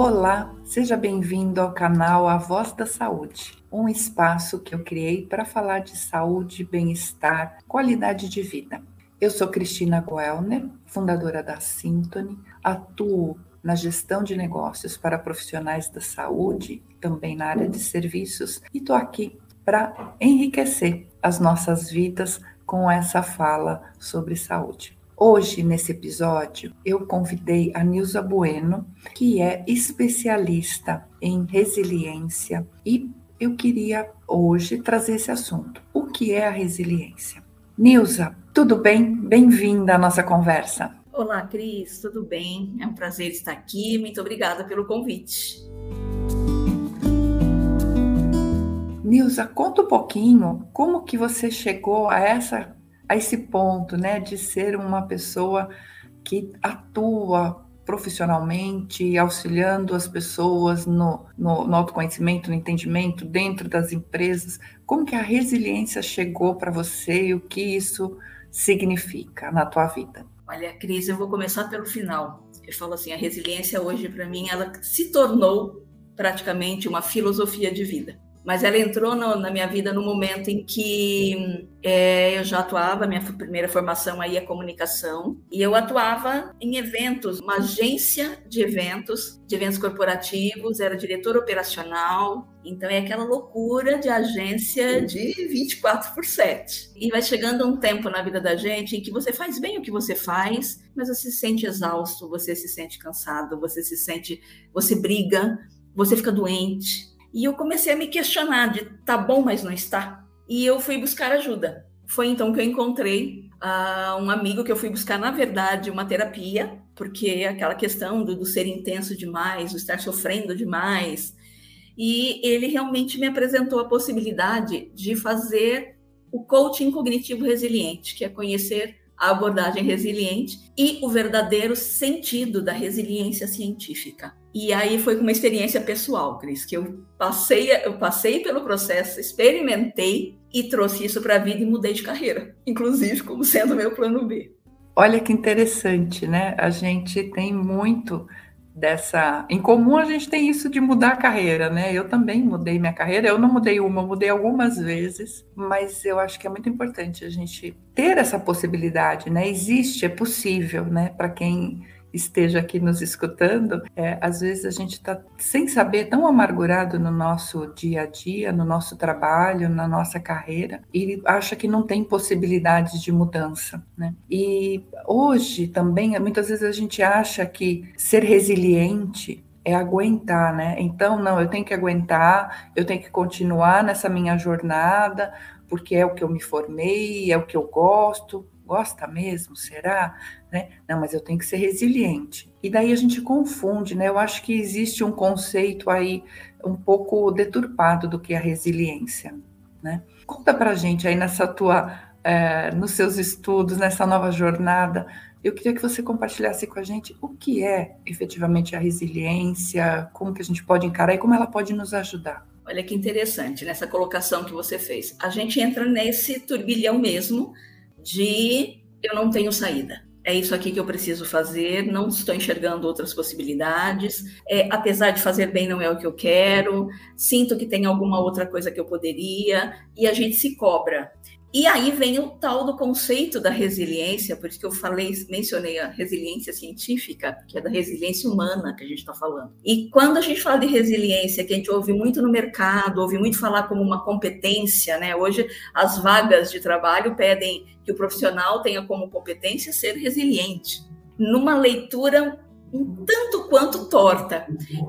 Olá, seja bem-vindo ao canal A Voz da Saúde, um espaço que eu criei para falar de saúde, bem-estar, qualidade de vida. Eu sou Cristina Goelner, fundadora da Symphony, atuo na gestão de negócios para profissionais da saúde, também na área de serviços, e estou aqui para enriquecer as nossas vidas com essa fala sobre saúde. Hoje, nesse episódio, eu convidei a Nilza Bueno, que é especialista em resiliência, e eu queria hoje trazer esse assunto. O que é a resiliência? Nilza, tudo bem? Bem-vinda à nossa conversa. Olá, Cris, tudo bem? É um prazer estar aqui. Muito obrigada pelo convite. Nilza, conta um pouquinho como que você chegou a essa a esse ponto, né, de ser uma pessoa que atua profissionalmente, auxiliando as pessoas no, no, no, autoconhecimento, no entendimento dentro das empresas. Como que a resiliência chegou para você e o que isso significa na tua vida? Olha, Cris, eu vou começar pelo final. Eu falo assim, a resiliência hoje para mim ela se tornou praticamente uma filosofia de vida mas ela entrou no, na minha vida no momento em que é, eu já atuava, minha primeira formação aí é comunicação, e eu atuava em eventos, uma agência de eventos, de eventos corporativos, era diretor operacional, então é aquela loucura de agência de 24 por 7. E vai chegando um tempo na vida da gente em que você faz bem o que você faz, mas você se sente exausto, você se sente cansado, você se sente, você briga, você fica doente, e eu comecei a me questionar de tá bom, mas não está. E eu fui buscar ajuda. Foi então que eu encontrei uh, um amigo que eu fui buscar, na verdade, uma terapia, porque aquela questão do, do ser intenso demais, do estar sofrendo demais. E ele realmente me apresentou a possibilidade de fazer o coaching cognitivo resiliente, que é conhecer a abordagem resiliente e o verdadeiro sentido da resiliência científica. E aí foi com uma experiência pessoal, Cris, que eu passei, eu passei pelo processo, experimentei e trouxe isso para a vida e mudei de carreira, inclusive como sendo meu plano B. Olha que interessante, né? A gente tem muito dessa. Em comum, a gente tem isso de mudar a carreira, né? Eu também mudei minha carreira. Eu não mudei uma, mudei algumas vezes, mas eu acho que é muito importante a gente ter essa possibilidade, né? Existe, é possível, né? Para quem esteja aqui nos escutando, é, às vezes a gente está sem saber, tão amargurado no nosso dia a dia, no nosso trabalho, na nossa carreira, e acha que não tem possibilidades de mudança. Né? E hoje também, muitas vezes a gente acha que ser resiliente é aguentar, né? Então, não, eu tenho que aguentar, eu tenho que continuar nessa minha jornada, porque é o que eu me formei, é o que eu gosto, gosta mesmo? Será? Né? Não, mas eu tenho que ser resiliente. E daí a gente confunde, né? Eu acho que existe um conceito aí um pouco deturpado do que é a resiliência, né? Conta pra gente aí nessa tua, é, nos seus estudos, nessa nova jornada, eu queria que você compartilhasse com a gente o que é efetivamente a resiliência, como que a gente pode encarar e como ela pode nos ajudar. Olha que interessante nessa colocação que você fez. A gente entra nesse turbilhão mesmo de eu não tenho saída. É isso aqui que eu preciso fazer, não estou enxergando outras possibilidades. É, apesar de fazer bem, não é o que eu quero. Sinto que tem alguma outra coisa que eu poderia, e a gente se cobra. E aí vem o tal do conceito da resiliência, por isso que eu falei, mencionei a resiliência científica, que é da resiliência humana que a gente está falando. E quando a gente fala de resiliência, que a gente ouve muito no mercado, ouve muito falar como uma competência, né? Hoje as vagas de trabalho pedem que o profissional tenha como competência ser resiliente. Numa leitura um tanto quanto torta,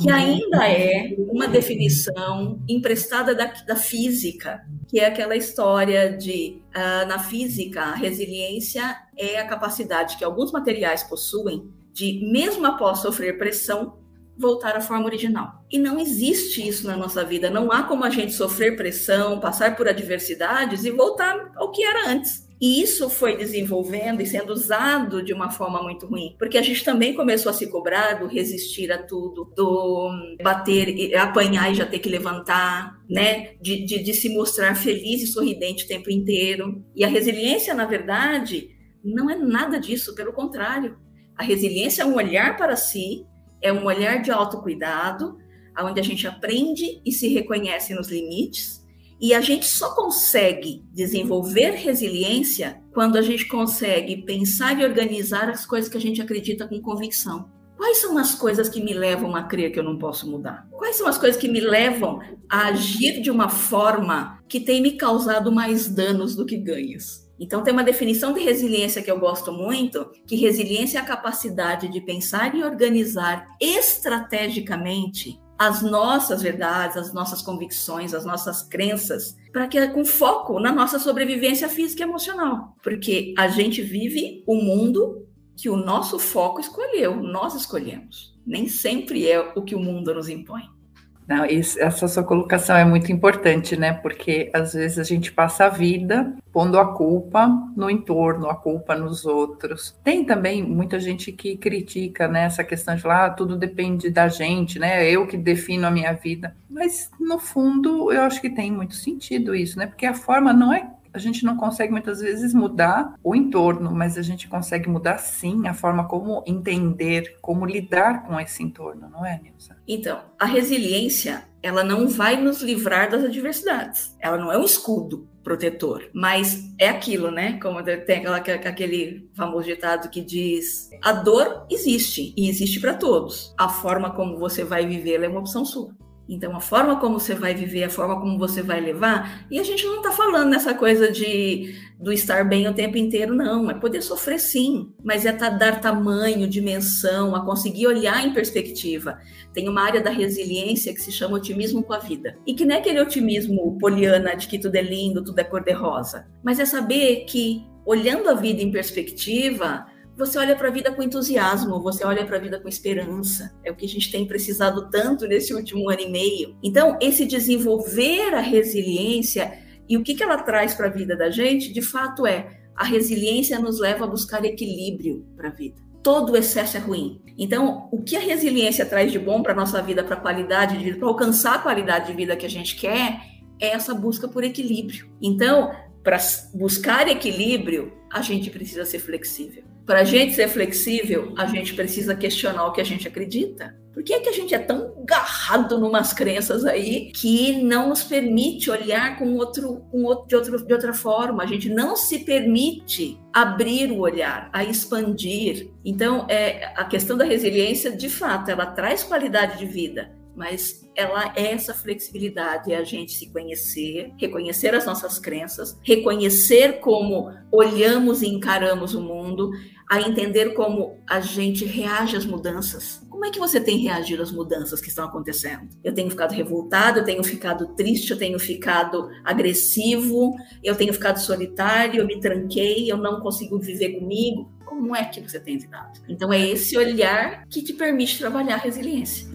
que ainda é uma definição emprestada da, da física, que é aquela história de, uh, na física, a resiliência é a capacidade que alguns materiais possuem de, mesmo após sofrer pressão, voltar à forma original. E não existe isso na nossa vida. Não há como a gente sofrer pressão, passar por adversidades e voltar ao que era antes. E isso foi desenvolvendo e sendo usado de uma forma muito ruim, porque a gente também começou a se cobrar do resistir a tudo, do bater, apanhar e já ter que levantar, né? De, de, de se mostrar feliz e sorridente o tempo inteiro. E a resiliência, na verdade, não é nada disso, pelo contrário. A resiliência é um olhar para si, é um olhar de autocuidado, onde a gente aprende e se reconhece nos limites, e a gente só consegue desenvolver resiliência quando a gente consegue pensar e organizar as coisas que a gente acredita com convicção. Quais são as coisas que me levam a crer que eu não posso mudar? Quais são as coisas que me levam a agir de uma forma que tem me causado mais danos do que ganhos? Então, tem uma definição de resiliência que eu gosto muito, que resiliência é a capacidade de pensar e organizar estrategicamente as nossas verdades, as nossas convicções, as nossas crenças, para que com foco na nossa sobrevivência física e emocional, porque a gente vive o mundo que o nosso foco escolheu, nós escolhemos. Nem sempre é o que o mundo nos impõe. Não, isso, essa sua colocação é muito importante, né? Porque às vezes a gente passa a vida pondo a culpa no entorno, a culpa nos outros. Tem também muita gente que critica né, essa questão de falar, ah, tudo depende da gente, né? Eu que defino a minha vida. Mas no fundo, eu acho que tem muito sentido isso, né? Porque a forma não é a gente não consegue muitas vezes mudar o entorno, mas a gente consegue mudar sim a forma como entender, como lidar com esse entorno, não é, Nilza? Então, a resiliência, ela não vai nos livrar das adversidades. Ela não é um escudo protetor, mas é aquilo, né? Como tem aquela, aquele famoso ditado que diz: a dor existe e existe para todos. A forma como você vai vivê-la é uma opção sua. Então, a forma como você vai viver, a forma como você vai levar, e a gente não está falando nessa coisa de do estar bem o tempo inteiro, não. É poder sofrer sim, mas é dar tamanho, dimensão, a conseguir olhar em perspectiva. Tem uma área da resiliência que se chama otimismo com a vida. E que não é aquele otimismo poliana de que tudo é lindo, tudo é cor-de-rosa, mas é saber que, olhando a vida em perspectiva, você olha para a vida com entusiasmo, você olha para a vida com esperança. É o que a gente tem precisado tanto nesse último ano e meio. Então, esse desenvolver a resiliência e o que, que ela traz para a vida da gente, de fato é a resiliência nos leva a buscar equilíbrio para a vida. Todo excesso é ruim. Então, o que a resiliência traz de bom para nossa vida, para a qualidade de vida, para alcançar a qualidade de vida que a gente quer, é essa busca por equilíbrio. Então, para buscar equilíbrio, a gente precisa ser flexível. Para a gente ser flexível, a gente precisa questionar o que a gente acredita. Por que, é que a gente é tão garrado numas crenças aí que não nos permite olhar com outro, com outro, de, outro, de outra forma? A gente não se permite abrir o olhar, a expandir. Então, é, a questão da resiliência, de fato, ela traz qualidade de vida, mas ela é essa flexibilidade, é a gente se conhecer, reconhecer as nossas crenças, reconhecer como olhamos e encaramos o mundo, a entender como a gente reage às mudanças. Como é que você tem reagido às mudanças que estão acontecendo? Eu tenho ficado revoltado, eu tenho ficado triste, eu tenho ficado agressivo, eu tenho ficado solitário, eu me tranquei, eu não consigo viver comigo. Como é que você tem lidado? Então é esse olhar que te permite trabalhar a resiliência.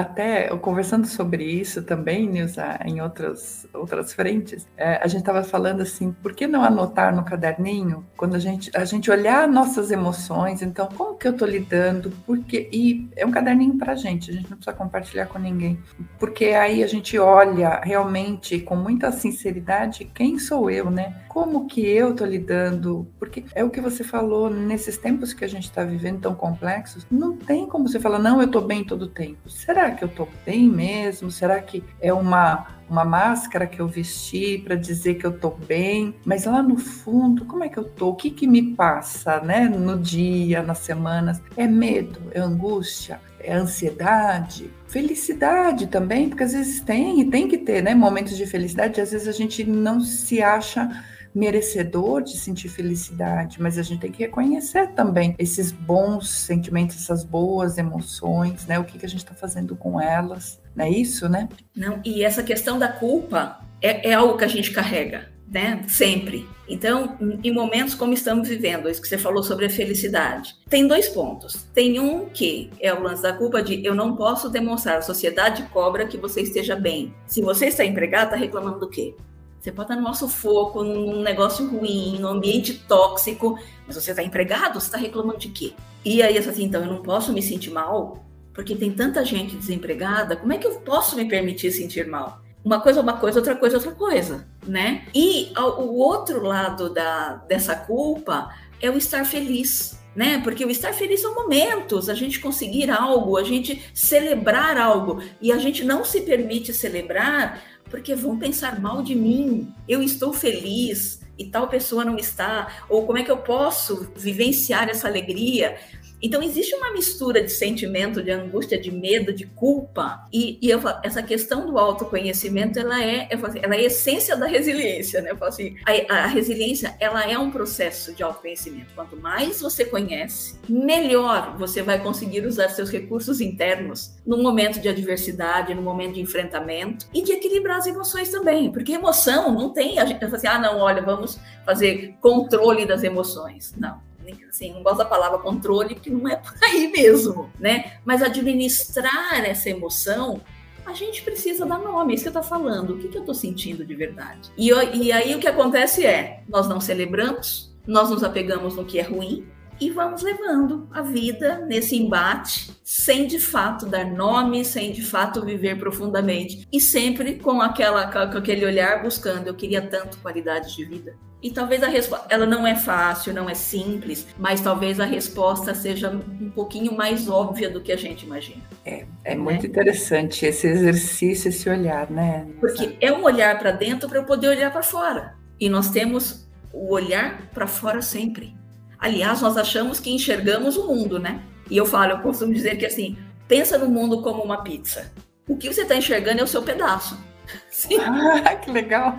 Até, conversando sobre isso também, Nilza, em outras, outras frentes, é, a gente estava falando assim, por que não anotar no caderninho, quando a gente, a gente olhar nossas emoções, então, como que eu estou lidando, porque, e é um caderninho para a gente, a gente não precisa compartilhar com ninguém, porque aí a gente olha realmente com muita sinceridade quem sou eu, né? Como que eu estou lidando, porque é o que você falou, nesses tempos que a gente está vivendo tão complexos, não tem como você falar, não, eu estou bem todo tempo. Será que eu estou bem mesmo? Será que é uma, uma máscara que eu vesti para dizer que eu estou bem? Mas lá no fundo, como é que eu estou? O que, que me passa né? no dia, nas semanas? É medo? É angústia? É ansiedade? Felicidade também, porque às vezes tem, e tem que ter né? momentos de felicidade, às vezes a gente não se acha merecedor de sentir felicidade, mas a gente tem que reconhecer também esses bons sentimentos, essas boas emoções, né? O que, que a gente está fazendo com elas, não é isso, né? Não, e essa questão da culpa é, é algo que a gente carrega, né? Sempre. Então, em momentos como estamos vivendo, isso que você falou sobre a felicidade, tem dois pontos. Tem um que é o lance da culpa de eu não posso demonstrar, a sociedade cobra que você esteja bem. Se você está empregado, está reclamando do quê? Você pode estar no nosso foco, num negócio ruim, num ambiente tóxico, mas você está empregado, você está reclamando de quê? E aí, assim, então eu não posso me sentir mal Porque tem tanta gente desempregada, como é que eu posso me permitir sentir mal? Uma coisa é uma coisa, outra coisa é outra coisa, né? E o outro lado da, dessa culpa é o estar feliz, né? Porque o estar feliz são momentos, a gente conseguir algo, a gente celebrar algo, e a gente não se permite celebrar porque vão pensar mal de mim. Eu estou feliz e tal pessoa não está, ou como é que eu posso vivenciar essa alegria? Então, existe uma mistura de sentimento, de angústia, de medo, de culpa. E, e eu, essa questão do autoconhecimento, ela é, assim, ela é a essência da resiliência, né? Eu falo assim, a, a resiliência, ela é um processo de autoconhecimento. Quanto mais você conhece, melhor você vai conseguir usar seus recursos internos no momento de adversidade, no momento de enfrentamento e de equilibrar as emoções também. Porque emoção não tem, a gente assim, ah, não, olha, vamos fazer controle das emoções. Não assim, não gosto da palavra controle, porque não é por aí mesmo, né? Mas administrar essa emoção a gente precisa dar nome, é isso que eu estou falando. O que, que eu estou sentindo de verdade? E, e aí o que acontece é, nós não celebramos, nós nos apegamos no que é ruim, e vamos levando a vida nesse embate, sem de fato dar nome, sem de fato viver profundamente e sempre com aquela com aquele olhar buscando, eu queria tanto qualidade de vida. E talvez a resposta, ela não é fácil, não é simples, mas talvez a resposta seja um pouquinho mais óbvia do que a gente imagina. É, é né? muito interessante esse exercício, esse olhar, né? Porque é um olhar para dentro para eu poder olhar para fora. E nós temos o olhar para fora sempre. Aliás, nós achamos que enxergamos o mundo, né? E eu falo, eu costumo dizer que assim, pensa no mundo como uma pizza. O que você está enxergando é o seu pedaço. Sim. Ah, que legal.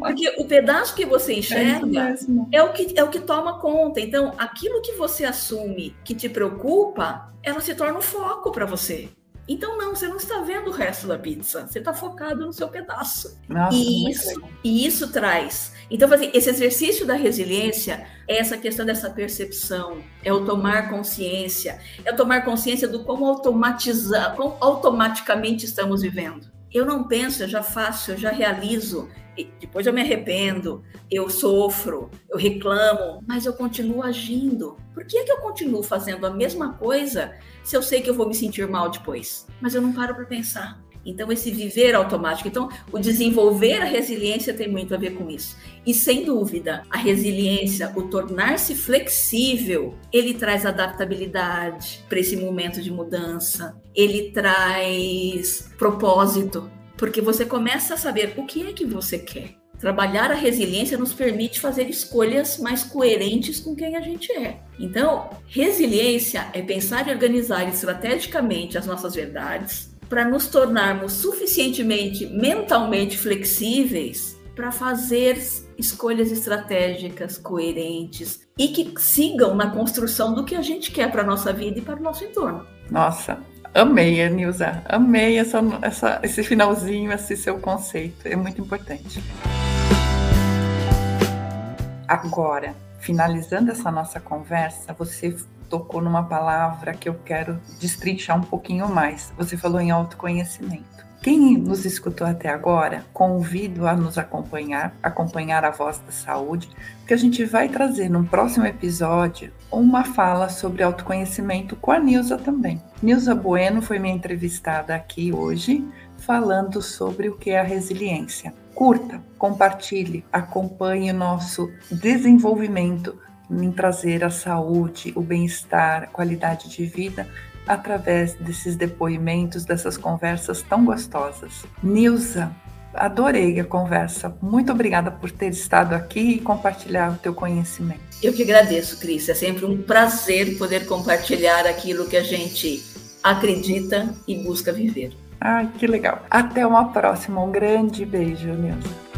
Porque o pedaço que você enxerga é, é, o que, é o que toma conta. Então, aquilo que você assume que te preocupa, ela se torna um foco para você. Então, não, você não está vendo o resto da pizza, você está focado no seu pedaço. Nossa, e, isso, e isso traz. Então, assim, esse exercício da resiliência é essa questão dessa percepção, é o tomar consciência, é o tomar consciência do como automatizar, como automaticamente estamos vivendo. Eu não penso, eu já faço, eu já realizo, depois eu me arrependo, eu sofro, eu reclamo, mas eu continuo agindo. Por que, é que eu continuo fazendo a mesma coisa se eu sei que eu vou me sentir mal depois? Mas eu não paro para pensar. Então, esse viver automático. Então, o desenvolver a resiliência tem muito a ver com isso. E, sem dúvida, a resiliência, o tornar-se flexível, ele traz adaptabilidade para esse momento de mudança, ele traz propósito, porque você começa a saber o que é que você quer. Trabalhar a resiliência nos permite fazer escolhas mais coerentes com quem a gente é. Então, resiliência é pensar e organizar estrategicamente as nossas verdades, para nos tornarmos suficientemente mentalmente flexíveis para fazer escolhas estratégicas coerentes e que sigam na construção do que a gente quer para a nossa vida e para o nosso entorno. Nossa, amei, Nilza. Amei essa, essa, esse finalzinho, esse seu conceito. É muito importante. Agora, finalizando essa nossa conversa, você tocou numa palavra que eu quero destrinchar um pouquinho mais. Você falou em autoconhecimento. Quem nos escutou até agora, convido a nos acompanhar, acompanhar a voz da saúde, porque a gente vai trazer num próximo episódio uma fala sobre autoconhecimento com a Nilza também. Nilza Bueno foi minha entrevistada aqui hoje, falando sobre o que é a resiliência. Curta, compartilhe, acompanhe o nosso desenvolvimento em trazer a saúde, o bem-estar, a qualidade de vida através desses depoimentos, dessas conversas tão gostosas. Nilza, adorei a conversa. Muito obrigada por ter estado aqui e compartilhar o teu conhecimento. Eu que agradeço, Cris. É sempre um prazer poder compartilhar aquilo que a gente acredita e busca viver. Ai, que legal. Até uma próxima. Um grande beijo, Nilza.